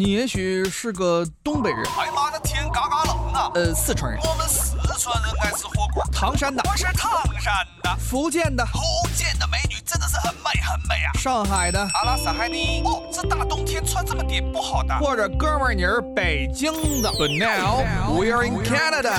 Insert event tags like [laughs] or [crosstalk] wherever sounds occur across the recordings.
你也许是个东北人。哎妈的天，嘎嘎冷啊！呃，四川人。我们四川人爱吃火锅。唐山的。我是唐山的。福建的。福建的美女真的是很美很美啊。上海的。阿拉斯海尼。哦，这大冬天穿这么点不好的。或者哥们儿你是北京的。But now we are in Canada。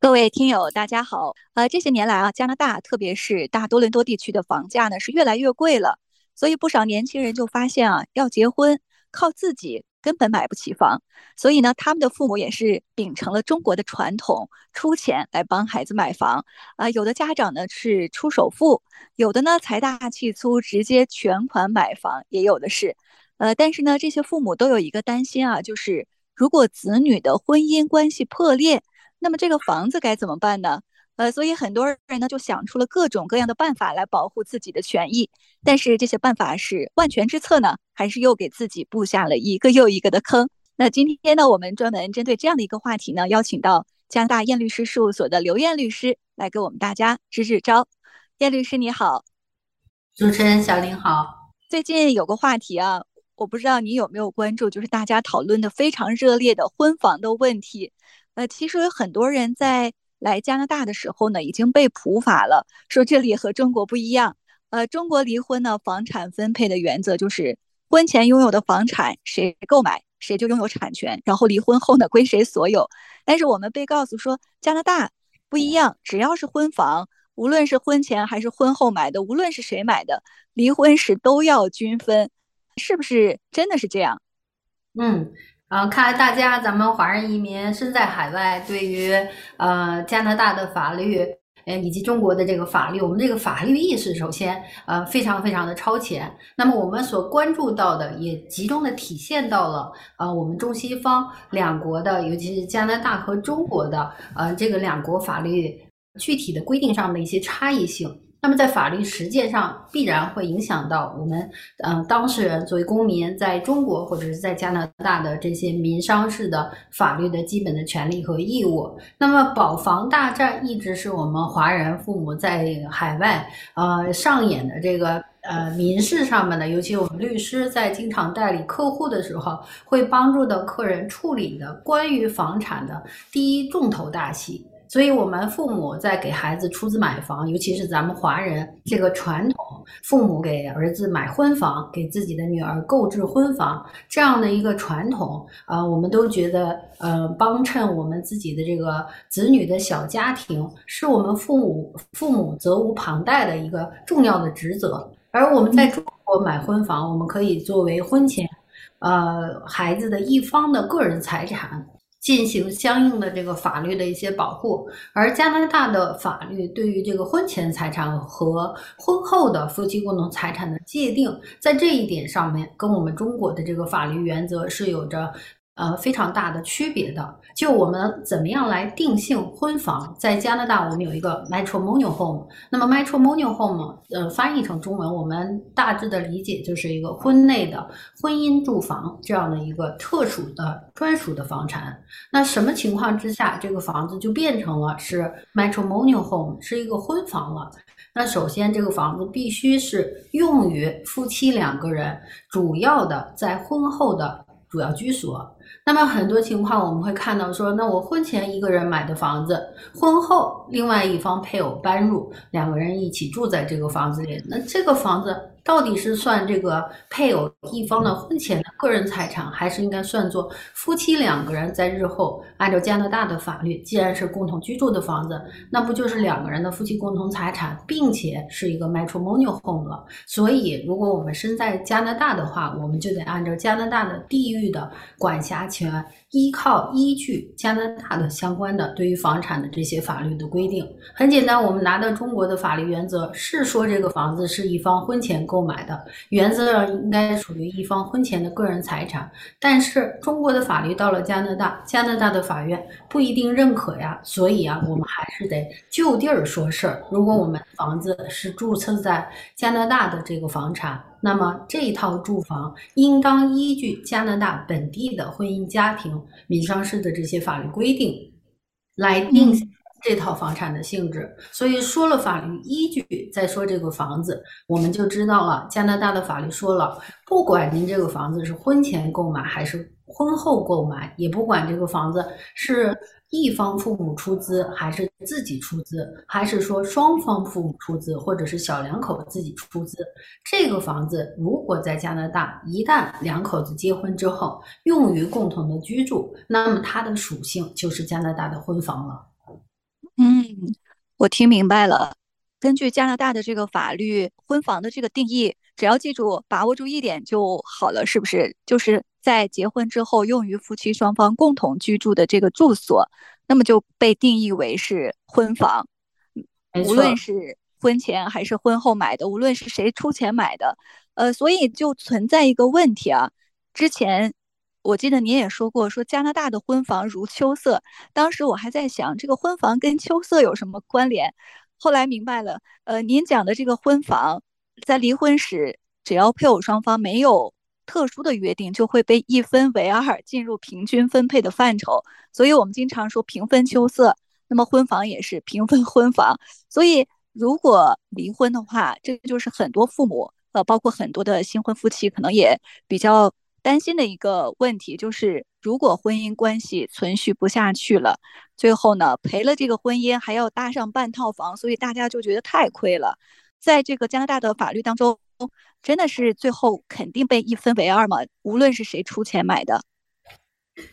各位听友，大家好。呃，这些年来啊，加拿大特别是大多伦多地区的房价呢是越来越贵了，所以不少年轻人就发现啊，要结婚靠自己根本买不起房，所以呢，他们的父母也是秉承了中国的传统，出钱来帮孩子买房。啊，有的家长呢是出首付，有的呢财大气粗，直接全款买房，也有的是。呃，但是呢，这些父母都有一个担心啊，就是如果子女的婚姻关系破裂。那么这个房子该怎么办呢？呃，所以很多人呢就想出了各种各样的办法来保护自己的权益，但是这些办法是万全之策呢，还是又给自己布下了一个又一个的坑？那今天呢，我们专门针对这样的一个话题呢，邀请到加拿大燕律师事务所的刘燕律师来给我们大家支支招。燕律师你好，主持人小林好。最近有个话题啊，我不知道你有没有关注，就是大家讨论的非常热烈的婚房的问题。呃，其实有很多人在来加拿大的时候呢，已经被普法了，说这里和中国不一样。呃，中国离婚呢，房产分配的原则就是婚前拥有的房产谁购买，谁就拥有产权，然后离婚后呢，归谁所有。但是我们被告诉说，加拿大不一样，只要是婚房，无论是婚前还是婚后买的，无论是谁买的，离婚时都要均分，是不是真的是这样？嗯。啊，看来大家咱们华人移民身在海外，对于呃加拿大的法律，呃以及中国的这个法律，我们这个法律意识首先呃非常非常的超前。那么我们所关注到的，也集中的体现到了呃我们中西方两国的，尤其是加拿大和中国的呃这个两国法律具体的规定上的一些差异性。那么在法律实践上，必然会影响到我们，嗯，当事人作为公民在中国或者是在加拿大的这些民商事的法律的基本的权利和义务。那么保房大战一直是我们华人父母在海外，呃，上演的这个呃民事上面的，尤其我们律师在经常代理客户的时候，会帮助到客人处理的关于房产的第一重头大戏。所以，我们父母在给孩子出资买房，尤其是咱们华人这个传统，父母给儿子买婚房，给自己的女儿购置婚房这样的一个传统，呃，我们都觉得，呃，帮衬我们自己的这个子女的小家庭，是我们父母父母责无旁贷的一个重要的职责。而我们在中国买婚房，我们可以作为婚前，呃，孩子的一方的个人财产。进行相应的这个法律的一些保护，而加拿大的法律对于这个婚前财产和婚后的夫妻共同财产的界定，在这一点上面跟我们中国的这个法律原则是有着。呃，非常大的区别的，就我们怎么样来定性婚房？在加拿大，我们有一个 matrimonial home。那么 matrimonial home，呃，翻译成中文，我们大致的理解就是一个婚内的婚姻住房这样的一个特殊的专属的房产。那什么情况之下，这个房子就变成了是 matrimonial home，是一个婚房了？那首先，这个房子必须是用于夫妻两个人主要的在婚后的主要居所。那么很多情况我们会看到说，那我婚前一个人买的房子，婚后另外一方配偶搬入，两个人一起住在这个房子里，那这个房子。到底是算这个配偶一方的婚前的个人财产，还是应该算作夫妻两个人在日后按照加拿大的法律，既然是共同居住的房子，那不就是两个人的夫妻共同财产，并且是一个 matrimonial home 了？所以，如果我们身在加拿大的话，我们就得按照加拿大的地域的管辖权。依靠依据加拿大的相关的对于房产的这些法律的规定，很简单，我们拿到中国的法律原则是说这个房子是一方婚前购买的，原则上应该属于一方婚前的个人财产。但是中国的法律到了加拿大，加拿大的法院不一定认可呀，所以啊，我们还是得就地儿说事儿。如果我们房子是注册在加拿大的这个房产。那么这一套住房应当依据加拿大本地的婚姻家庭民商事的这些法律规定来定这套房产的性质。所以说了法律依据，再说这个房子，我们就知道了加拿大的法律说了，不管您这个房子是婚前购买还是婚后购买，也不管这个房子是。一方父母出资，还是自己出资，还是说双方父母出资，或者是小两口自己出资？这个房子如果在加拿大，一旦两口子结婚之后用于共同的居住，那么它的属性就是加拿大的婚房了。嗯，我听明白了。根据加拿大的这个法律，婚房的这个定义，只要记住把握住一点就好了，是不是？就是。在结婚之后用于夫妻双方共同居住的这个住所，那么就被定义为是婚房。无论是婚前还是婚后买的，无论是谁出钱买的，呃，所以就存在一个问题啊。之前我记得您也说过，说加拿大的婚房如秋色。当时我还在想，这个婚房跟秋色有什么关联？后来明白了，呃，您讲的这个婚房，在离婚时，只要配偶双方没有。特殊的约定就会被一分为二，进入平均分配的范畴。所以，我们经常说平分秋色。那么，婚房也是平分婚房。所以，如果离婚的话，这就是很多父母，呃，包括很多的新婚夫妻，可能也比较担心的一个问题，就是如果婚姻关系存续不下去了，最后呢，赔了这个婚姻，还要搭上半套房，所以大家就觉得太亏了。在这个加拿大的法律当中。真的是最后肯定被一分为二吗？无论是谁出钱买的。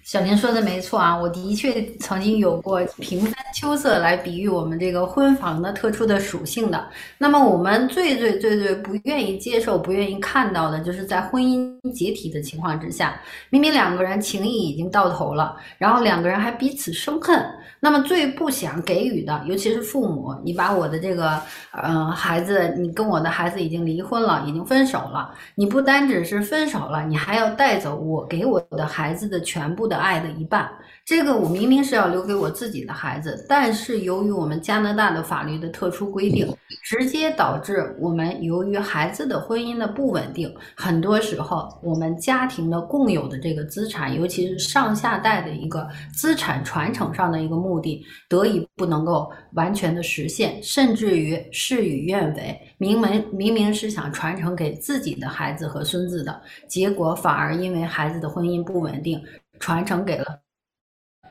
小林说的没错啊，我的确曾经有过平分秋色来比喻我们这个婚房的特殊的属性的。那么我们最最最最不愿意接受、不愿意看到的，就是在婚姻解体的情况之下，明明两个人情谊已经到头了，然后两个人还彼此生恨。那么最不想给予的，尤其是父母，你把我的这个，呃，孩子，你跟我的孩子已经离婚了，已经分手了，你不单只是分手了，你还要带走我给我的孩子的全全部的爱的一半。这个我明明是要留给我自己的孩子，但是由于我们加拿大的法律的特殊规定，直接导致我们由于孩子的婚姻的不稳定，很多时候我们家庭的共有的这个资产，尤其是上下代的一个资产传承上的一个目的，得以不能够完全的实现，甚至于事与愿违，明明明明是想传承给自己的孩子和孙子的，结果反而因为孩子的婚姻不稳定，传承给了。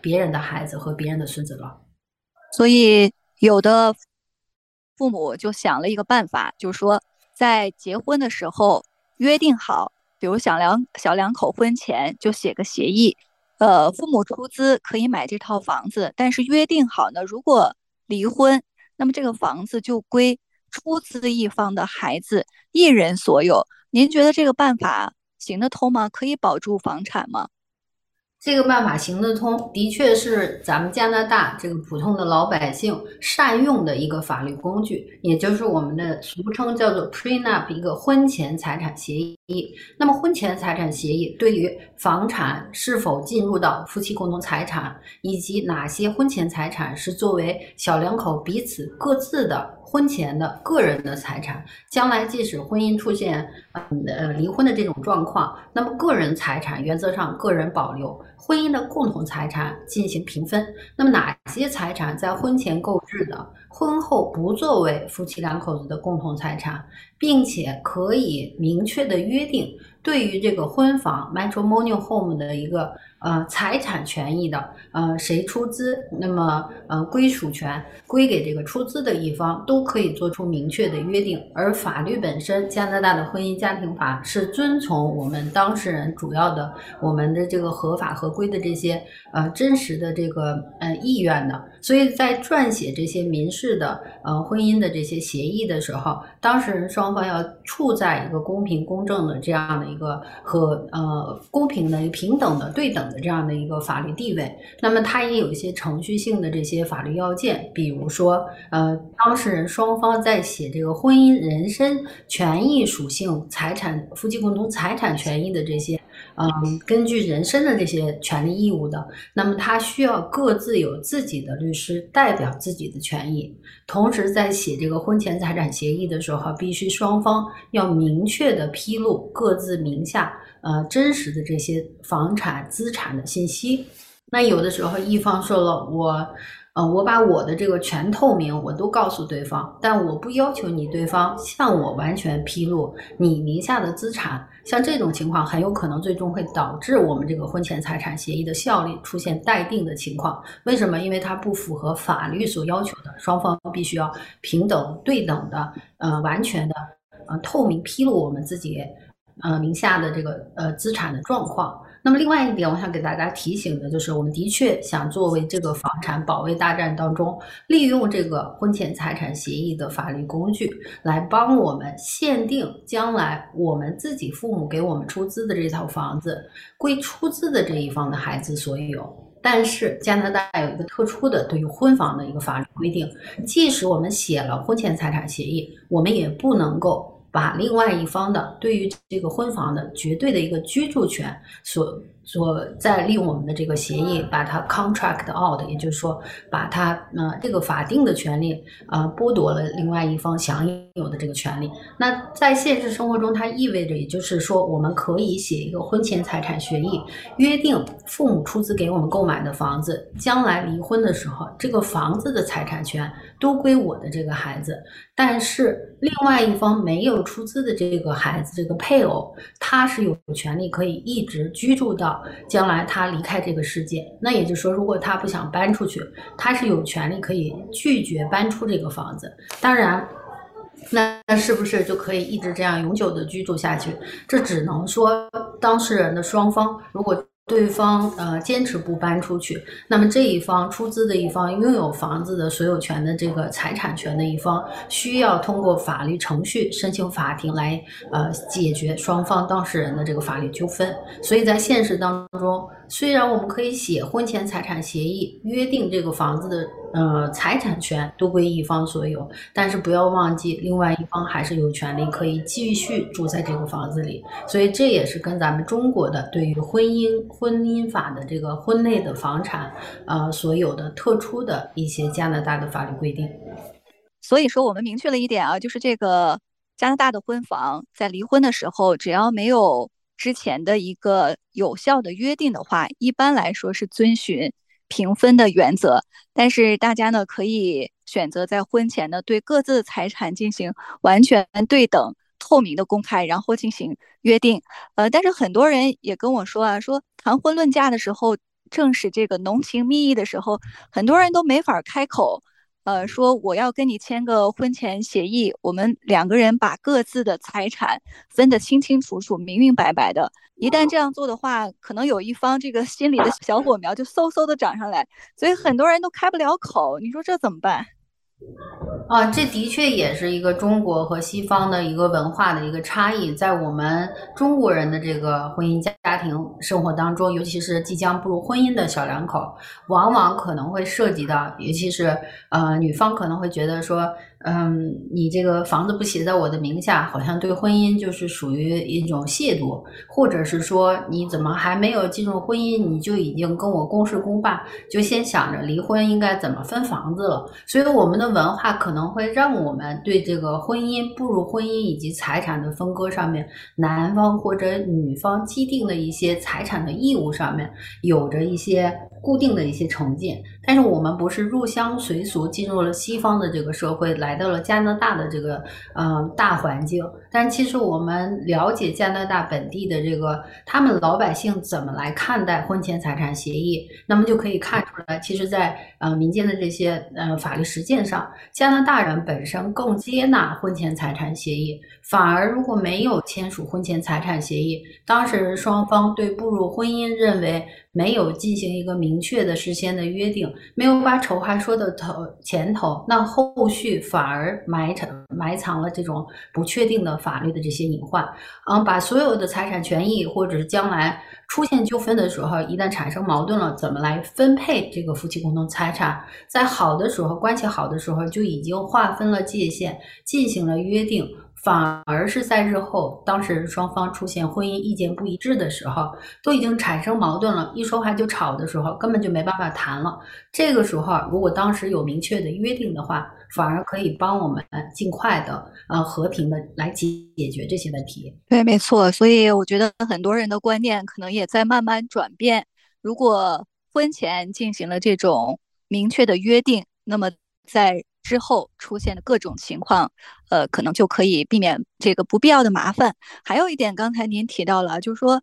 别人的孩子和别人的孙子了，所以有的父母就想了一个办法，就是说在结婚的时候约定好，比如小两小两口婚前就写个协议，呃，父母出资可以买这套房子，但是约定好呢，如果离婚，那么这个房子就归出资一方的孩子一人所有。您觉得这个办法行得通吗？可以保住房产吗？这个办法行得通，的确是咱们加拿大这个普通的老百姓善用的一个法律工具，也就是我们的俗称叫做 prenup 一个婚前财产协议。那么婚前财产协议对于房产是否进入到夫妻共同财产，以及哪些婚前财产是作为小两口彼此各自的。婚前的个人的财产，将来即使婚姻出现呃离婚的这种状况，那么个人财产原则上个人保留，婚姻的共同财产进行平分。那么哪些财产在婚前购置的，婚后不作为夫妻两口子的共同财产，并且可以明确的约定，对于这个婚房 matrimonial home 的一个。呃，财产权益的，呃，谁出资，那么呃，归属权归给这个出资的一方，都可以做出明确的约定。而法律本身，加拿大的婚姻家庭法是遵从我们当事人主要的我们的这个合法合规的这些呃真实的这个呃意愿的。所以在撰写这些民事的呃婚姻的这些协议的时候，当事人双方要处在一个公平公正的这样的一个和呃公平的平等的对等。这样的一个法律地位，那么它也有一些程序性的这些法律要件，比如说，呃，当事人双方在写这个婚姻人身权益属性、财产夫妻共同财产权益的这些，嗯，根据人身的这些权利义务的，那么他需要各自有自己的律师代表自己的权益，同时在写这个婚前财产协议的时候，必须双方要明确的披露各自名下。呃，真实的这些房产资产的信息，那有的时候一方说了我，呃，我把我的这个全透明我都告诉对方，但我不要求你对方向我完全披露你名下的资产。像这种情况，很有可能最终会导致我们这个婚前财产协议的效力出现待定的情况。为什么？因为它不符合法律所要求的，双方必须要平等、对等的，呃，完全的，呃，透明披露我们自己，呃，名下的这个呃资产的状况。那么另外一点，我想给大家提醒的就是，我们的确想作为这个房产保卫大战当中，利用这个婚前财产协议的法律工具，来帮我们限定将来我们自己父母给我们出资的这套房子归出资的这一方的孩子所有。但是加拿大有一个特殊的对于婚房的一个法律规定，即使我们写了婚前财产协议，我们也不能够。把另外一方的对于这个婚房的绝对的一个居住权所。说再利用我们的这个协议把它 contract out，也就是说把它呃这个法定的权利呃剥夺了另外一方享有的这个权利。那在现实生活中，它意味着也就是说我们可以写一个婚前财产协议，约定父母出资给我们购买的房子，将来离婚的时候，这个房子的财产权都归我的这个孩子。但是另外一方没有出资的这个孩子，这个配偶，他是有权利可以一直居住到。将来他离开这个世界，那也就是说，如果他不想搬出去，他是有权利可以拒绝搬出这个房子。当然，那是不是就可以一直这样永久的居住下去？这只能说当事人的双方如果。对方呃坚持不搬出去，那么这一方出资的一方拥有房子的所有权的这个财产权的一方，需要通过法律程序申请法庭来呃解决双方当事人的这个法律纠纷。所以在现实当中，虽然我们可以写婚前财产协议，约定这个房子的。呃，财产权都归一方所有，但是不要忘记，另外一方还是有权利可以继续住在这个房子里。所以这也是跟咱们中国的对于婚姻婚姻法的这个婚内的房产，呃，所有的特殊的一些加拿大的法律规定。所以说，我们明确了一点啊，就是这个加拿大的婚房在离婚的时候，只要没有之前的一个有效的约定的话，一般来说是遵循。平分的原则，但是大家呢可以选择在婚前呢对各自的财产进行完全对等、透明的公开，然后进行约定。呃，但是很多人也跟我说啊，说谈婚论嫁的时候，正是这个浓情蜜意的时候，很多人都没法开口。呃，说我要跟你签个婚前协议，我们两个人把各自的财产分得清清楚楚、明明白白的。一旦这样做的话，可能有一方这个心里的小火苗就嗖嗖的长上来，所以很多人都开不了口。你说这怎么办？啊，这的确也是一个中国和西方的一个文化的一个差异，在我们中国人的这个婚姻家庭生活当中，尤其是即将步入婚姻的小两口，往往可能会涉及到，尤其是呃，女方可能会觉得说。嗯，你这个房子不写在我的名下，好像对婚姻就是属于一种亵渎，或者是说你怎么还没有进入婚姻，你就已经跟我公事公办，就先想着离婚应该怎么分房子了。所以我们的文化可能会让我们对这个婚姻、步入婚姻以及财产的分割上面，男方或者女方既定的一些财产的义务上面，有着一些。固定的一些成见，但是我们不是入乡随俗，进入了西方的这个社会，来到了加拿大的这个嗯大环境。但其实我们了解加拿大本地的这个他们老百姓怎么来看待婚前财产协议，那么就可以看出来，其实，在呃民间的这些呃法律实践上，加拿大人本身更接纳婚前财产协议，反而如果没有签署婚前财产协议，当事人双方对步入婚姻认为。没有进行一个明确的事先的约定，没有把丑话说的头前头，那后续反而埋藏埋藏了这种不确定的法律的这些隐患。嗯，把所有的财产权益，或者是将来出现纠纷的时候，一旦产生矛盾了，怎么来分配这个夫妻共同财产？在好的时候，关系好的时候，就已经划分了界限，进行了约定。反而是在日后当事人双方出现婚姻意见不一致的时候，都已经产生矛盾了，一说话就吵的时候，根本就没办法谈了。这个时候，如果当时有明确的约定的话，反而可以帮我们尽快的呃和平的来解解决这些问题。对，没错。所以我觉得很多人的观念可能也在慢慢转变。如果婚前进行了这种明确的约定，那么在之后出现的各种情况，呃，可能就可以避免这个不必要的麻烦。还有一点，刚才您提到了，就是说，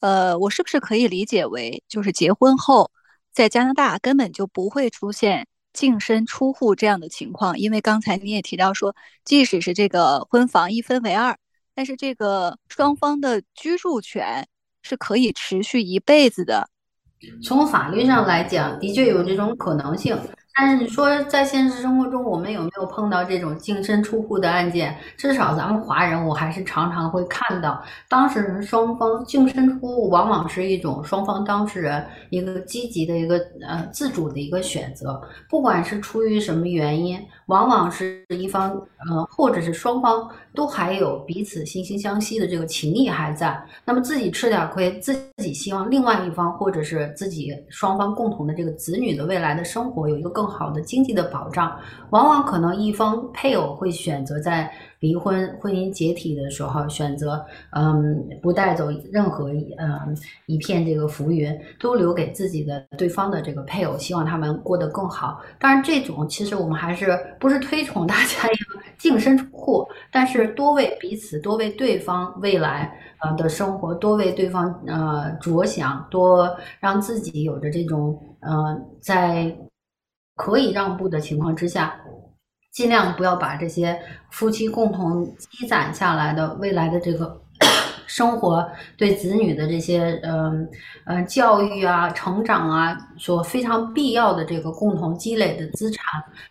呃，我是不是可以理解为，就是结婚后在加拿大根本就不会出现净身出户这样的情况？因为刚才你也提到说，即使是这个婚房一分为二，但是这个双方的居住权是可以持续一辈子的。从法律上来讲，的确有这种可能性。但是你说在现实生活中，我们有没有碰到这种净身出户的案件？至少咱们华人，我还是常常会看到当事人双方净身出户，往往是一种双方当事人一个积极的一个呃自主的一个选择，不管是出于什么原因。往往是一方，呃，或者是双方都还有彼此惺惺相惜的这个情谊还在，那么自己吃点亏，自己希望另外一方或者是自己双方共同的这个子女的未来的生活有一个更好的经济的保障，往往可能一方配偶会选择在。离婚婚姻解体的时候，选择嗯不带走任何嗯一片这个浮云，都留给自己的对方的这个配偶，希望他们过得更好。当然，这种其实我们还是不是推崇大家要净身出户，但是多为彼此、多为对方未来呃的生活、多为对方呃着想，多让自己有着这种呃在可以让步的情况之下。尽量不要把这些夫妻共同积攒下来的未来的这个 [coughs] 生活，对子女的这些嗯呃教育啊、成长啊，所非常必要的这个共同积累的资产，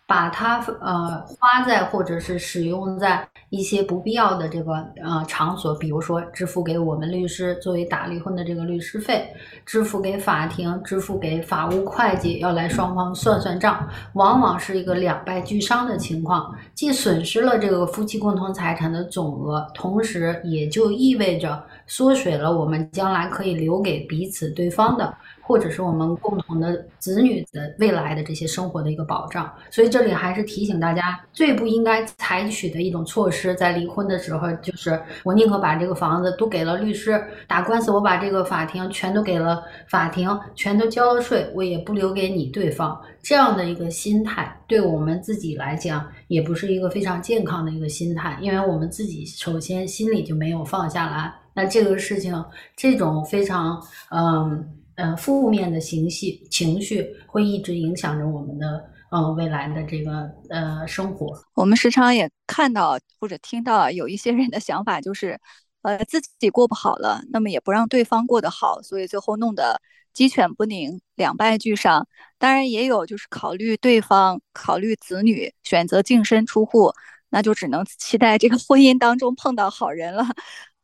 把它呃花在或者是使用在。一些不必要的这个呃场所，比如说支付给我们律师作为打离婚的这个律师费，支付给法庭，支付给法务会计要来双方算算账，往往是一个两败俱伤的情况，既损失了这个夫妻共同财产的总额，同时也就意味着缩水了我们将来可以留给彼此对方的。或者是我们共同的子女的未来的这些生活的一个保障，所以这里还是提醒大家，最不应该采取的一种措施，在离婚的时候，就是我宁可把这个房子都给了律师打官司，我把这个法庭全都给了法庭，全都交了税，我也不留给你对方这样的一个心态，对我们自己来讲，也不是一个非常健康的一个心态，因为我们自己首先心里就没有放下来，那这个事情，这种非常嗯。呃，负面的情绪情绪会一直影响着我们的呃未来的这个呃生活。我们时常也看到或者听到有一些人的想法，就是呃自己过不好了，那么也不让对方过得好，所以最后弄得鸡犬不宁，两败俱伤。当然也有就是考虑对方、考虑子女，选择净身出户，那就只能期待这个婚姻当中碰到好人了。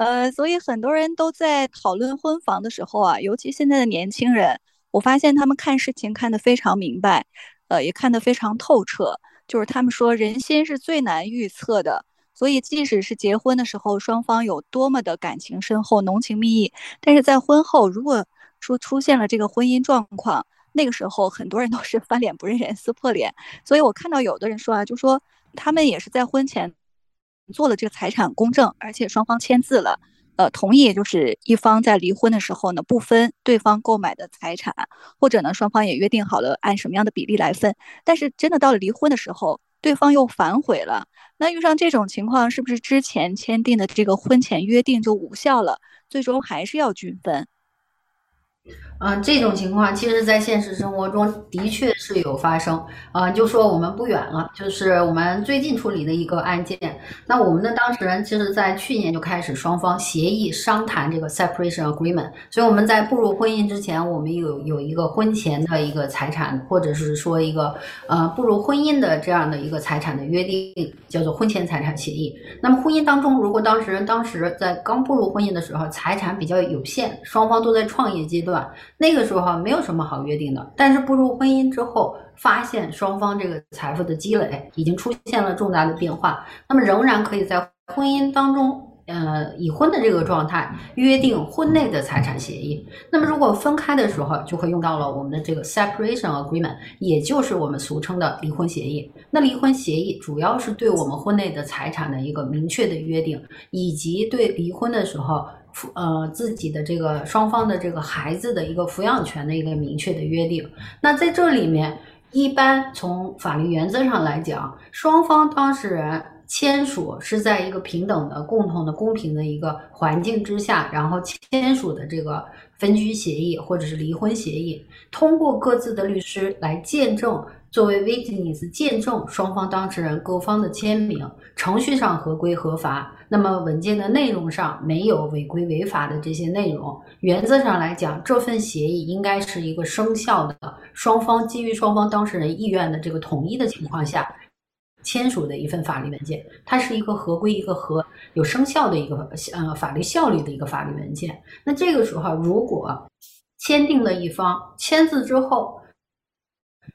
呃，所以很多人都在讨论婚房的时候啊，尤其现在的年轻人，我发现他们看事情看得非常明白，呃，也看得非常透彻。就是他们说，人心是最难预测的，所以即使是结婚的时候，双方有多么的感情深厚、浓情蜜意，但是在婚后，如果说出现了这个婚姻状况，那个时候很多人都是 [laughs] 翻脸不认人、撕破脸。所以我看到有的人说啊，就说他们也是在婚前。做了这个财产公证，而且双方签字了，呃，同意就是一方在离婚的时候呢，不分对方购买的财产，或者呢，双方也约定好了按什么样的比例来分。但是真的到了离婚的时候，对方又反悔了。那遇上这种情况，是不是之前签订的这个婚前约定就无效了？最终还是要均分？嗯，这种情况其实，在现实生活中的确是有发生。啊，就说我们不远了，就是我们最近处理的一个案件。那我们的当事人其实，在去年就开始双方协议商谈这个 separation agreement。所以我们在步入婚姻之前，我们有有一个婚前的一个财产，或者是说一个呃步入婚姻的这样的一个财产的约定，叫做婚前财产协议。那么婚姻当中，如果当事人当时在刚步入婚姻的时候，财产比较有限，双方都在创业阶段。那个时候没有什么好约定的，但是步入婚姻之后，发现双方这个财富的积累已经出现了重大的变化，那么仍然可以在婚姻当中，呃，已婚的这个状态约定婚内的财产协议。那么如果分开的时候，就会用到了我们的这个 separation agreement，也就是我们俗称的离婚协议。那离婚协议主要是对我们婚内的财产的一个明确的约定，以及对离婚的时候。呃，自己的这个双方的这个孩子的一个抚养权的一个明确的约定。那在这里面，一般从法律原则上来讲，双方当事人签署是在一个平等的、共同的、公平的一个环境之下，然后签署的这个分居协议或者是离婚协议，通过各自的律师来见证。作为 witness 见证双方当事人各方的签名，程序上合规合法。那么文件的内容上没有违规违法的这些内容。原则上来讲，这份协议应该是一个生效的，双方基于双方当事人意愿的这个统一的情况下签署的一份法律文件。它是一个合规、一个合有生效的一个呃法律效力的一个法律文件。那这个时候，如果签订的一方签字之后，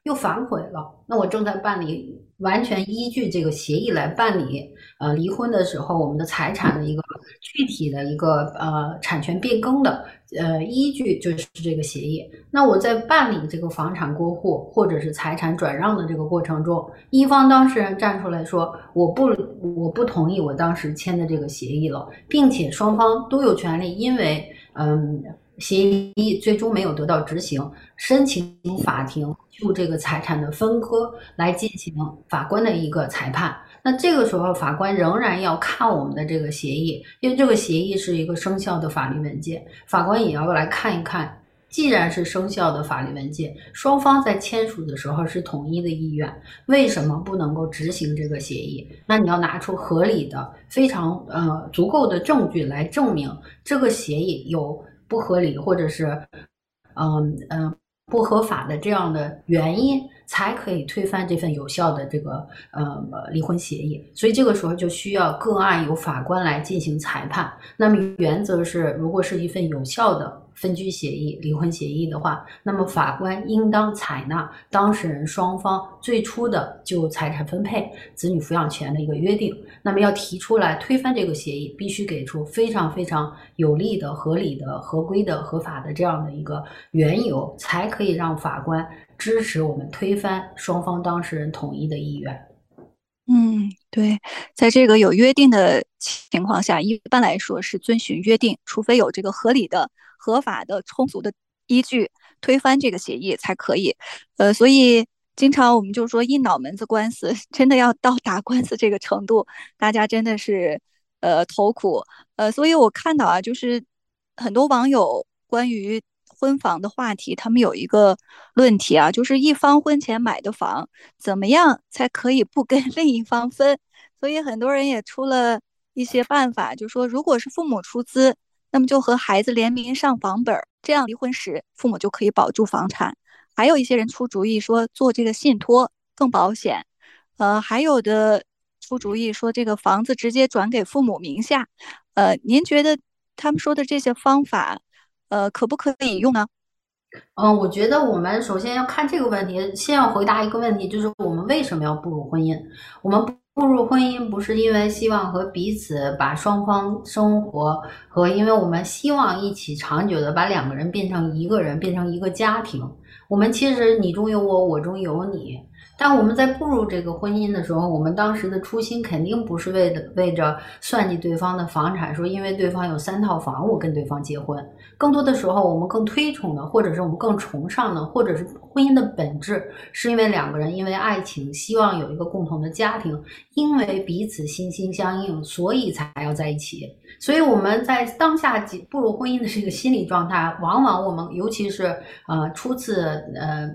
又反悔了，那我正在办理，完全依据这个协议来办理。呃，离婚的时候，我们的财产的一个具体的一个呃产权变更的呃依据就是这个协议。那我在办理这个房产过户或者是财产转让的这个过程中，一方当事人站出来说我不我不同意我当时签的这个协议了，并且双方都有权利，因为嗯。协议最终没有得到执行，申请法庭就这个财产的分割来进行法官的一个裁判。那这个时候，法官仍然要看我们的这个协议，因为这个协议是一个生效的法律文件，法官也要来看一看。既然是生效的法律文件，双方在签署的时候是统一的意愿，为什么不能够执行这个协议？那你要拿出合理的、非常呃足够的证据来证明这个协议有。不合理，或者是，嗯嗯不合法的这样的原因，才可以推翻这份有效的这个呃离婚协议。所以这个时候就需要个案由法官来进行裁判。那么原则是，如果是一份有效的。分居协议、离婚协议的话，那么法官应当采纳当事人双方最初的就财产分配、子女抚养权的一个约定。那么要提出来推翻这个协议，必须给出非常非常有利的、合理的、合规的、合法的这样的一个缘由，才可以让法官支持我们推翻双方当事人统一的意愿。嗯，对，在这个有约定的情况下，一般来说是遵循约定，除非有这个合理的。合法的、充足的依据推翻这个协议才可以。呃，所以经常我们就说一脑门子官司，[laughs] 真的要到打官司这个程度，大家真的是呃头苦。呃，所以我看到啊，就是很多网友关于婚房的话题，他们有一个论题啊，就是一方婚前买的房，怎么样才可以不跟 [laughs] 另一方分？所以很多人也出了一些办法，就说如果是父母出资。那么就和孩子联名上房本，这样离婚时父母就可以保住房产。还有一些人出主意说做这个信托更保险，呃，还有的出主意说这个房子直接转给父母名下。呃，您觉得他们说的这些方法，呃，可不可以用呢？嗯，我觉得我们首先要看这个问题，先要回答一个问题，就是我们为什么要步入婚姻？我们步入婚姻不是因为希望和彼此把双方生活和，因为我们希望一起长久的把两个人变成一个人，变成一个家庭。我们其实你中有我，我中有你。但我们在步入这个婚姻的时候，我们当时的初心肯定不是为了为着算计对方的房产，说因为对方有三套房，我跟对方结婚。更多的时候，我们更推崇的，或者是我们更崇尚的，或者是婚姻的本质，是因为两个人因为爱情，希望有一个共同的家庭，因为彼此心心相印，所以才要在一起。所以我们在当下步入婚姻的这个心理状态，往往我们尤其是呃初次呃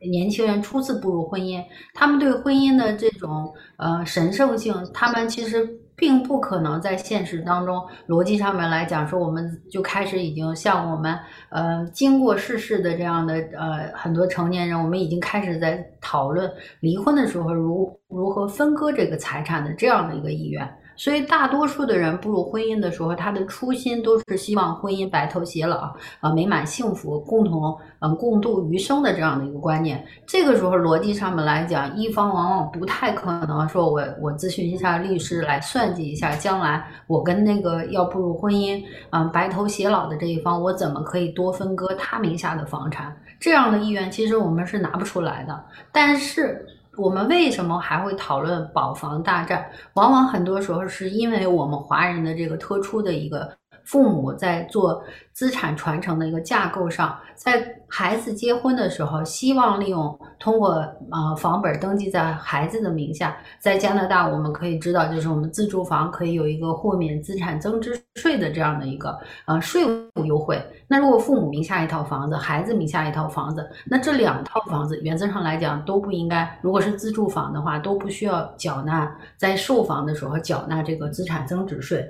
年轻人初次步入婚姻，他们对婚姻的这种呃神圣性，他们其实并不可能在现实当中逻辑上面来讲说，我们就开始已经像我们呃经过世事的这样的呃很多成年人，我们已经开始在讨论离婚的时候如如何分割这个财产的这样的一个意愿。所以，大多数的人步入婚姻的时候，他的初心都是希望婚姻白头偕老，啊，美满幸福，共同嗯共度余生的这样的一个观念。这个时候，逻辑上面来讲，一方往往不太可能说，我我咨询一下律师来算计一下，将来我跟那个要步入婚姻，嗯，白头偕老的这一方，我怎么可以多分割他名下的房产？这样的意愿，其实我们是拿不出来的。但是。我们为什么还会讨论保房大战？往往很多时候是因为我们华人的这个特殊的一个父母在做资产传承的一个架构上，在孩子结婚的时候，希望利用通过呃房本登记在孩子的名下。在加拿大，我们可以知道，就是我们自住房可以有一个豁免资产增值税的这样的一个呃税务优惠。那如果父母名下一套房子，孩子名下一套房子，那这两套房子原则上来讲都不应该，如果是自住房的话，都不需要缴纳在售房的时候缴纳这个资产增值税。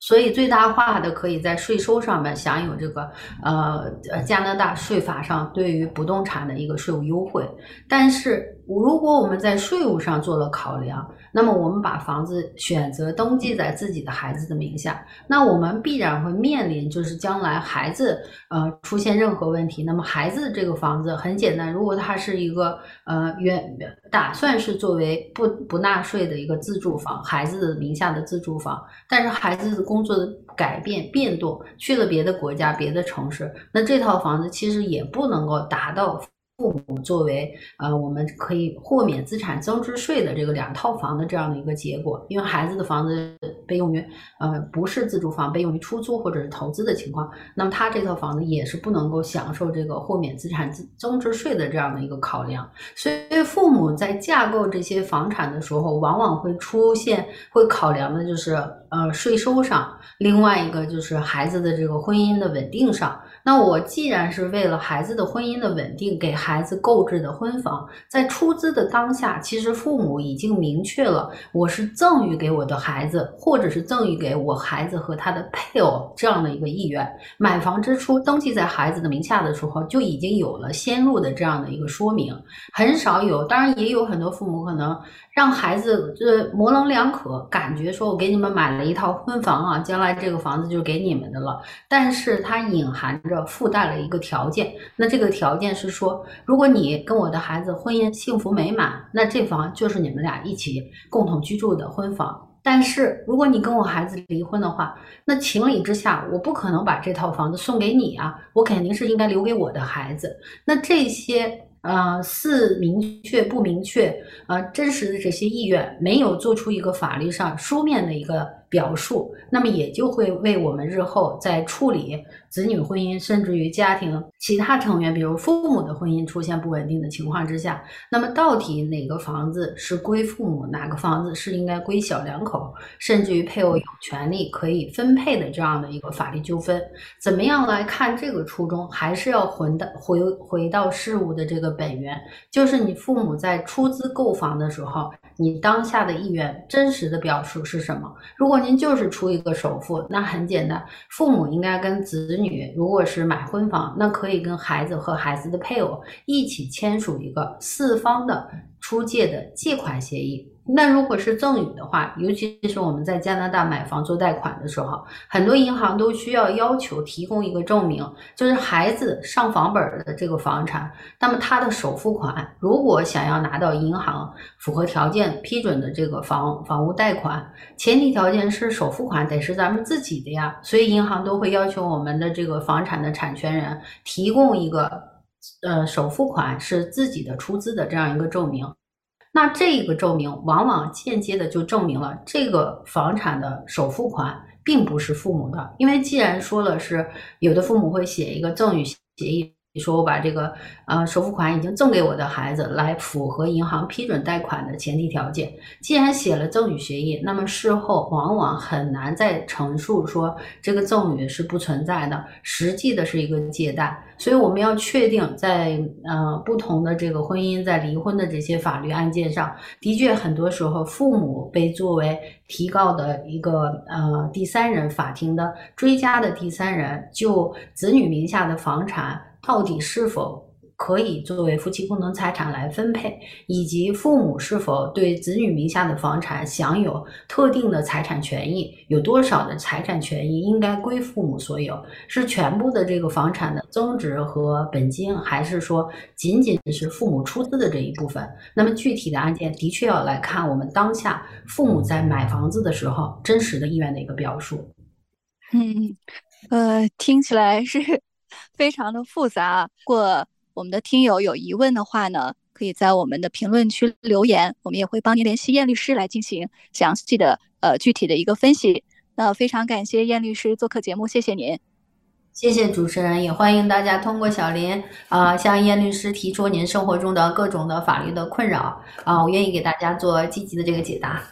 所以最大化的可以在税收上面享有这个呃加拿大税法上对于不动产的一个税务优惠，但是如果我们在税务上做了考量。那么我们把房子选择登记在自己的孩子的名下，那我们必然会面临就是将来孩子呃出现任何问题，那么孩子这个房子很简单，如果他是一个呃原打算是作为不不纳税的一个自住房，孩子的名下的自住房，但是孩子的工作的改变变动去了别的国家别的城市，那这套房子其实也不能够达到。父母作为呃，我们可以豁免资产增值税的这个两套房的这样的一个结果，因为孩子的房子被用于呃不是自住房，被用于出租或者是投资的情况，那么他这套房子也是不能够享受这个豁免资产增增值税的这样的一个考量。所以父母在架构这些房产的时候，往往会出现会考量的就是呃税收上，另外一个就是孩子的这个婚姻的稳定上。那我既然是为了孩子的婚姻的稳定，给孩子购置的婚房，在出资的当下，其实父母已经明确了，我是赠予给我的孩子，或者是赠予给我孩子和他的配偶这样的一个意愿。买房之初登记在孩子的名下的时候，就已经有了先入的这样的一个说明，很少有，当然也有很多父母可能。让孩子就是模棱两可，感觉说我给你们买了一套婚房啊，将来这个房子就给你们的了。但是它隐含着附带了一个条件，那这个条件是说，如果你跟我的孩子婚姻幸福美满，那这房就是你们俩一起共同居住的婚房。但是如果你跟我孩子离婚的话，那情理之下，我不可能把这套房子送给你啊，我肯定是应该留给我的孩子。那这些。呃，似明确不明确，呃，真实的这些意愿没有做出一个法律上书面的一个。表述，那么也就会为我们日后在处理子女婚姻，甚至于家庭其他成员，比如父母的婚姻出现不稳定的情况之下，那么到底哪个房子是归父母，哪个房子是应该归小两口，甚至于配偶有权利可以分配的这样的一个法律纠纷，怎么样来看这个初衷？还是要回到回回到事物的这个本源，就是你父母在出资购房的时候。你当下的意愿真实的表述是什么？如果您就是出一个首付，那很简单，父母应该跟子女，如果是买婚房，那可以跟孩子和孩子的配偶一起签署一个四方的出借的借款协议。那如果是赠与的话，尤其是我们在加拿大买房做贷款的时候，很多银行都需要要求提供一个证明，就是孩子上房本的这个房产，那么他的首付款，如果想要拿到银行符合条件批准的这个房房屋贷款，前提条件是首付款得是咱们自己的呀，所以银行都会要求我们的这个房产的产权人提供一个，呃，首付款是自己的出资的这样一个证明。那这个证明往往间接的就证明了这个房产的首付款并不是父母的，因为既然说了是有的父母会写一个赠与协议。你说我把这个呃首付款已经赠给我的孩子，来符合银行批准贷款的前提条件。既然写了赠与协议，那么事后往往很难再陈述说这个赠与是不存在的，实际的是一个借贷。所以我们要确定，在呃不同的这个婚姻在离婚的这些法律案件上，的确很多时候父母被作为提告的一个呃第三人，法庭的追加的第三人，就子女名下的房产。到底是否可以作为夫妻共同财产来分配，以及父母是否对子女名下的房产享有特定的财产权益？有多少的财产权益应该归父母所有？是全部的这个房产的增值和本金，还是说仅仅是父母出资的这一部分？那么具体的案件的确要来看我们当下父母在买房子的时候真实的意愿的一个表述。嗯，呃，听起来是。非常的复杂。如果我们的听友有疑问的话呢，可以在我们的评论区留言，我们也会帮您联系燕律师来进行详细的呃具体的一个分析。那非常感谢燕律师做客节目，谢谢您。谢谢主持人，也欢迎大家通过小林啊、向燕律师提出您生活中的各种的法律的困扰啊、我愿意给大家做积极的这个解答。